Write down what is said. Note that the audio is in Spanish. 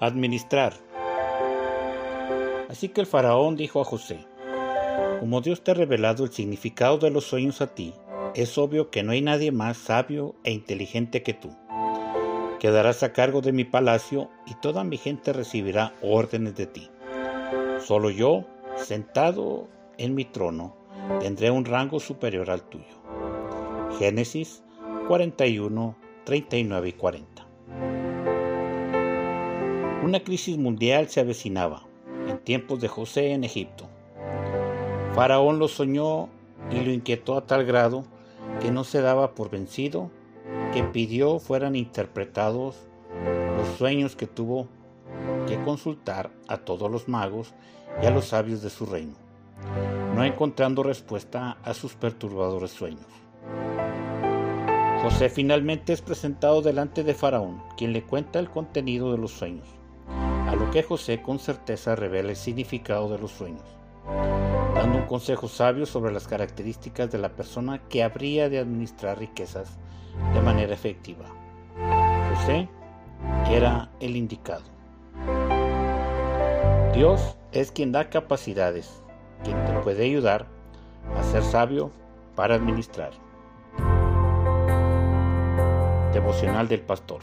Administrar. Así que el faraón dijo a José, como Dios te ha revelado el significado de los sueños a ti, es obvio que no hay nadie más sabio e inteligente que tú. Quedarás a cargo de mi palacio y toda mi gente recibirá órdenes de ti. Solo yo, sentado en mi trono, tendré un rango superior al tuyo. Génesis 41, 39 y 40. Una crisis mundial se avecinaba en tiempos de José en Egipto. Faraón lo soñó y lo inquietó a tal grado que no se daba por vencido, que pidió fueran interpretados los sueños que tuvo que consultar a todos los magos y a los sabios de su reino, no encontrando respuesta a sus perturbadores sueños. José finalmente es presentado delante de Faraón, quien le cuenta el contenido de los sueños a lo que José con certeza revela el significado de los sueños, dando un consejo sabio sobre las características de la persona que habría de administrar riquezas de manera efectiva. José era el indicado. Dios es quien da capacidades, quien te puede ayudar a ser sabio para administrar. Devocional del Pastor.